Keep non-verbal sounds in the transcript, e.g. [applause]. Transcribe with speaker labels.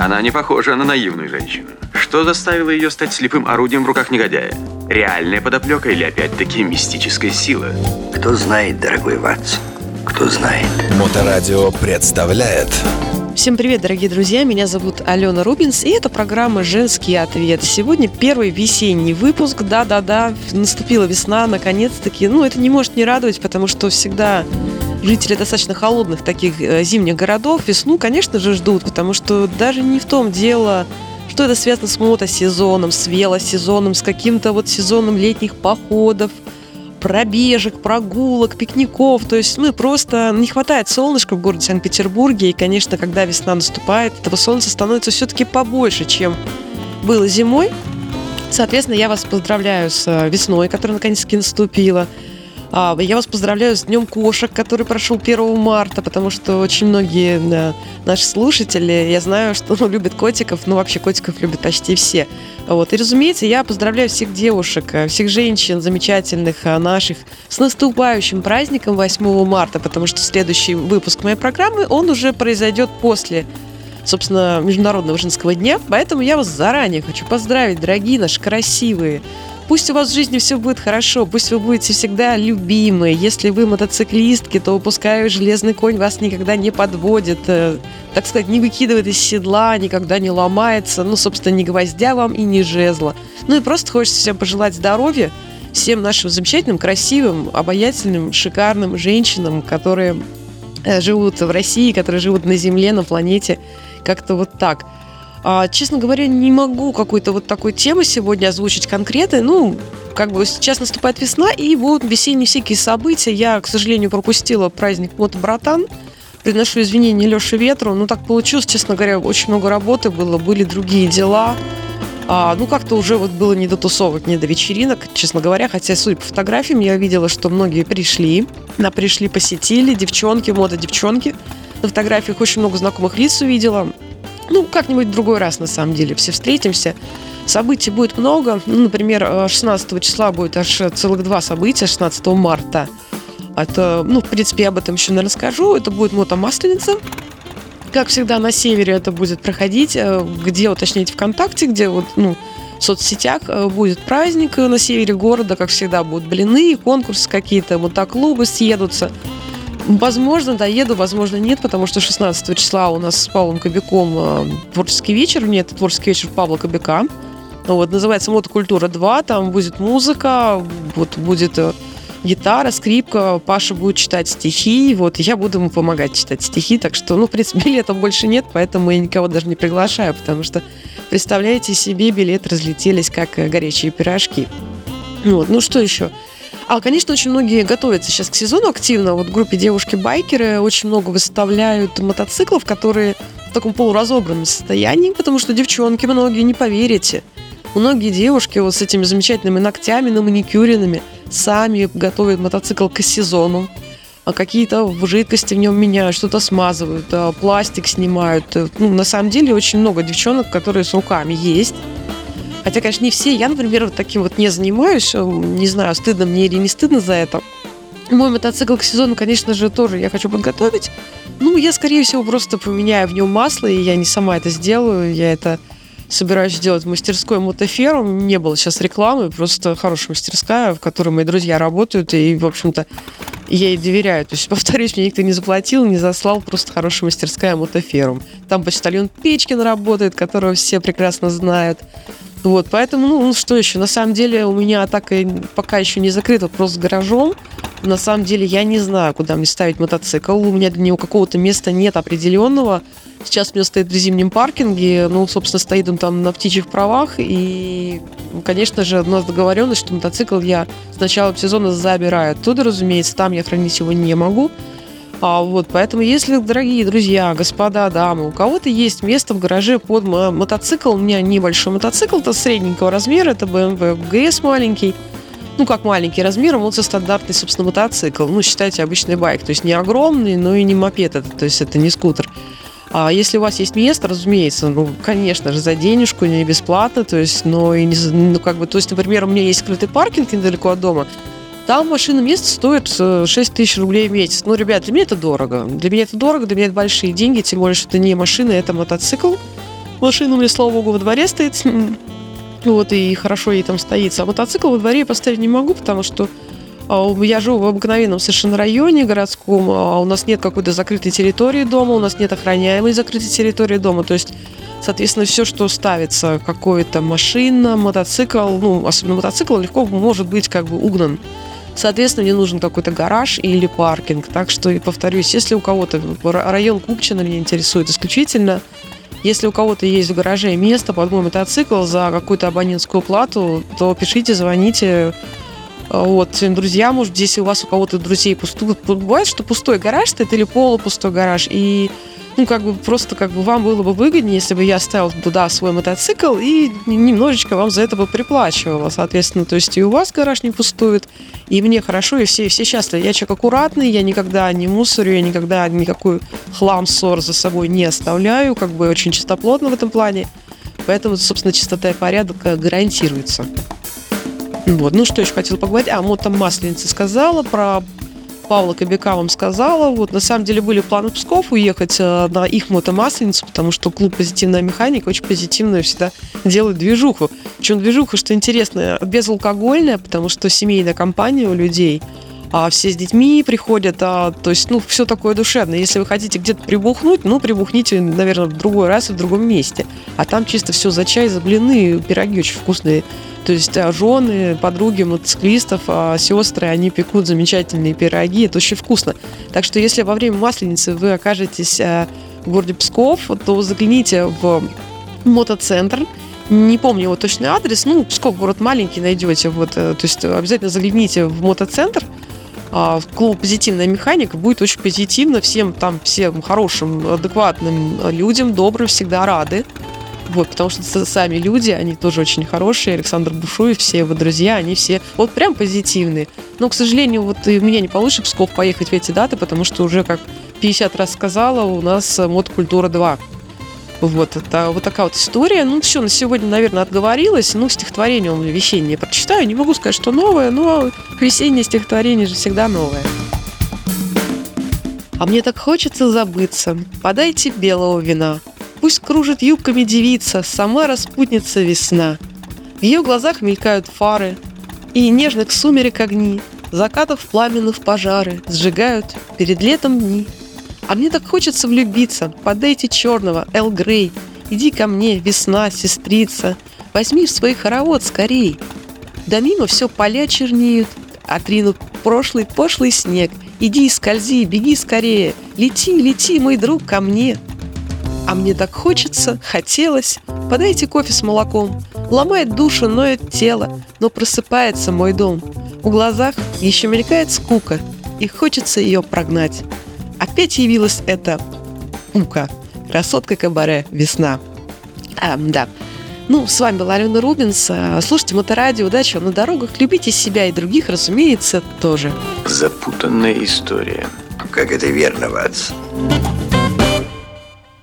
Speaker 1: Она не похожа на наивную женщину. Что заставило ее стать слепым орудием в руках негодяя? Реальная подоплека или опять-таки мистическая сила?
Speaker 2: Кто знает, дорогой Ватсон, кто знает.
Speaker 3: Моторадио представляет
Speaker 4: Всем привет, дорогие друзья! Меня зовут Алена Рубинс, и это программа «Женский ответ». Сегодня первый весенний выпуск. Да-да-да, наступила весна, наконец-таки. Ну, это не может не радовать, потому что всегда жители достаточно холодных таких э, зимних городов весну, конечно же, ждут, потому что даже не в том дело, что это связано с мотосезоном, с велосезоном, с каким-то вот сезоном летних походов, пробежек, прогулок, пикников. То есть, ну, просто не хватает солнышка в городе Санкт-Петербурге. И, конечно, когда весна наступает, этого солнца становится все-таки побольше, чем было зимой. Соответственно, я вас поздравляю с э, весной, которая наконец-таки наступила. А, я вас поздравляю с Днем кошек, который прошел 1 марта, потому что очень многие э, наши слушатели, я знаю, что ну, любят котиков, ну вообще котиков любят почти все. Вот. И, разумеется, я поздравляю всех девушек, э, всех женщин замечательных э, наших с наступающим праздником 8 марта, потому что следующий выпуск моей программы, он уже произойдет после собственно, Международного женского дня. Поэтому я вас заранее хочу поздравить, дорогие наши красивые, Пусть у вас в жизни все будет хорошо, пусть вы будете всегда любимы. Если вы мотоциклистки, то пускай железный конь вас никогда не подводит, э, так сказать, не выкидывает из седла, никогда не ломается, ну, собственно, ни гвоздя вам и ни жезла. Ну и просто хочется всем пожелать здоровья, всем нашим замечательным, красивым, обаятельным, шикарным женщинам, которые э, живут в России, которые живут на Земле, на планете, как-то вот так – честно говоря, не могу какой-то вот такой темы сегодня озвучить конкретно. Ну, как бы сейчас наступает весна, и вот весенние всякие события. Я, к сожалению, пропустила праздник Вот Братан. Приношу извинения Леше Ветру. Ну, так получилось, честно говоря, очень много работы было, были другие дела. А, ну, как-то уже вот было не до тусовок, не до вечеринок, честно говоря. Хотя, судя по фотографиям, я видела, что многие пришли. На пришли, посетили, девчонки, мода девчонки. На фотографиях очень много знакомых лиц увидела. Ну, как-нибудь в другой раз, на самом деле. Все встретимся. Событий будет много. Ну, например, 16 э, числа будет аж целых два события, 16 марта. Это, ну, в принципе, я об этом еще, наверное, расскажу. Это будет мотомасленица. Как всегда, на севере это будет проходить. Э, где уточнить ВКонтакте, где вот, ну, в соцсетях э, будет праздник на севере города, как всегда, будут блины, конкурсы какие-то, мотоклубы съедутся. Возможно, доеду, возможно, нет, потому что 16 числа у нас с Павлом Кобяком э, творческий вечер. Нет, это творческий вечер Павла Кобяка. Вот, называется «Мотокультура 2». Там будет музыка, вот будет э, гитара, скрипка, Паша будет читать стихи, вот, я буду ему помогать читать стихи, так что, ну, в принципе, [laughs] билетов больше нет, поэтому я никого даже не приглашаю, потому что, представляете себе, билеты разлетелись, как э, горячие пирожки. Вот, ну, что еще? А, конечно, очень многие готовятся сейчас к сезону активно. Вот в группе девушки-байкеры очень много выставляют мотоциклов, которые в таком полуразобранном состоянии, потому что девчонки многие, не поверите, многие девушки вот с этими замечательными ногтями, на маникюренными, сами готовят мотоцикл к сезону, а какие-то жидкости в нем меняют, что-то смазывают, а пластик снимают. Ну, на самом деле очень много девчонок, которые с руками есть, Хотя, конечно, не все. Я, например, вот таким вот не занимаюсь. Не знаю, стыдно мне или не стыдно за это. Мой мотоцикл к сезону, конечно же, тоже я хочу подготовить. Ну, я, скорее всего, просто поменяю в нем масло, и я не сама это сделаю. Я это собираюсь сделать в мастерской Мотоферум. Не было сейчас рекламы, просто хорошая мастерская, в которой мои друзья работают, и, в общем-то, я ей доверяю. То есть, [laughs] повторюсь, мне никто не заплатил, не заслал, просто хорошая мастерская Мотоферум. Там почтальон Печкин работает, которого все прекрасно знают. Вот, поэтому, ну, ну, что еще? На самом деле у меня атака пока еще не закрыт вопрос с гаражом. На самом деле я не знаю, куда мне ставить мотоцикл. У меня для него какого-то места нет определенного. Сейчас у меня стоит в зимнем паркинге. Ну, собственно, стоит он там на птичьих правах. И, конечно же, у нас договоренность, что мотоцикл я с начала сезона забираю оттуда, разумеется. Там я хранить его не могу. А, вот, поэтому, если, дорогие друзья, господа, дамы, у кого-то есть место в гараже под мотоцикл, у меня небольшой мотоцикл, это средненького размера, это BMW GS маленький, ну, как маленький размером, он стандартный, собственно, мотоцикл. Ну, считайте, обычный байк. То есть не огромный, но и не мопед это, то есть это не скутер. А если у вас есть место, разумеется, ну, конечно же, за денежку, не бесплатно, то есть, но и не, ну, как бы, то есть, например, у меня есть скрытый паркинг недалеко от дома, там машина место стоит 6 э, тысяч рублей в месяц. Ну, ребят, для меня это дорого. Для меня это дорого, для меня это большие деньги, тем более, что это не машина, это мотоцикл. Машина у меня, слава богу, во дворе стоит. [laughs] Вот, и хорошо ей там стоит. А мотоцикл во дворе я поставить не могу, потому что а, я живу в обыкновенном совершенно районе городском, а у нас нет какой-то закрытой территории дома, у нас нет охраняемой закрытой территории дома. То есть Соответственно, все, что ставится, какая-то машина, мотоцикл, ну, особенно мотоцикл, легко может быть как бы угнан. Соответственно, мне нужен какой-то гараж или паркинг. Так что, повторюсь, если у кого-то район Купчино меня интересует исключительно, если у кого-то есть в гараже место под мой мотоцикл за какую-то абонентскую плату, то пишите, звоните. Вот, друзья, может, если у вас у кого-то друзей пустой, бывает, что пустой гараж стоит или полупустой гараж, и ну, как бы просто как бы вам было бы выгоднее, если бы я ставил туда свой мотоцикл и немножечко вам за это бы приплачивала, соответственно. То есть и у вас гараж не пустует, и мне хорошо, и все, все счастливы. Я человек аккуратный, я никогда не мусорю, я никогда никакой хлам, ссор за собой не оставляю, как бы очень чистоплотно в этом плане. Поэтому, собственно, чистота и порядок э, гарантируется. Вот. Ну, что еще хотела поговорить? А, вот там Масленица сказала про Павла Кобяка вам сказала. Вот, на самом деле были планы Псков уехать э, на их мотомасленицу, потому что клуб «Позитивная механика» очень позитивно всегда делает движуху. Причем движуха, что интересно, безалкогольная, потому что семейная компания у людей – а все с детьми приходят, а, то есть, ну, все такое душевное. Если вы хотите где-то прибухнуть, ну, прибухните, наверное, в другой раз и в другом месте. А там чисто все за чай, за блины, пироги очень вкусные. То есть а, жены, подруги мотоциклистов, а сестры, они пекут замечательные пироги, это очень вкусно. Так что если во время Масленицы вы окажетесь а, в городе Псков, то загляните в мотоцентр, не помню его точный адрес, ну, Псков город маленький найдете, вот, э, то есть обязательно загляните в мотоцентр, а, клуб «Позитивная механика» будет очень позитивно, всем там, всем хорошим, адекватным людям, добрым, всегда рады. Вот, потому что сами люди, они тоже очень хорошие. Александр Бушуев, все его друзья, они все вот прям позитивные. Но, к сожалению, вот и мне не получится в Псков поехать в эти даты, потому что уже, как 50 раз сказала, у нас мотокультура 2. Вот, это вот такая вот история. Ну, все, на сегодня, наверное, отговорилась. Ну, стихотворение у меня весеннее прочитаю. Не могу сказать, что новое, но весеннее стихотворение же всегда новое. А мне так хочется забыться. Подайте белого вина. Пусть кружит юбками девица, сама распутница весна. В ее глазах мелькают фары, и нежных сумерек огни, закатов пламенных пожары сжигают перед летом дни. А мне так хочется влюбиться. Подайте черного, Эл Грей. Иди ко мне, весна, сестрица. Возьми в свой хоровод скорей. Да мимо все поля чернеют, отринут прошлый пошлый снег. Иди, скользи, беги скорее. Лети, лети, мой друг, ко мне. А мне так хочется, хотелось. Подайте кофе с молоком. Ломает душу, ноет тело, но просыпается мой дом. В глазах еще мелькает скука, и хочется ее прогнать. Опять явилась эта Ука, красотка кабаре «Весна». А, да. Ну, с вами была Алена Рубинс. А, слушайте Моторадио. Удачи вам на дорогах. Любите себя и других, разумеется, тоже.
Speaker 1: Запутанная история.
Speaker 2: Как это верно, Ватс.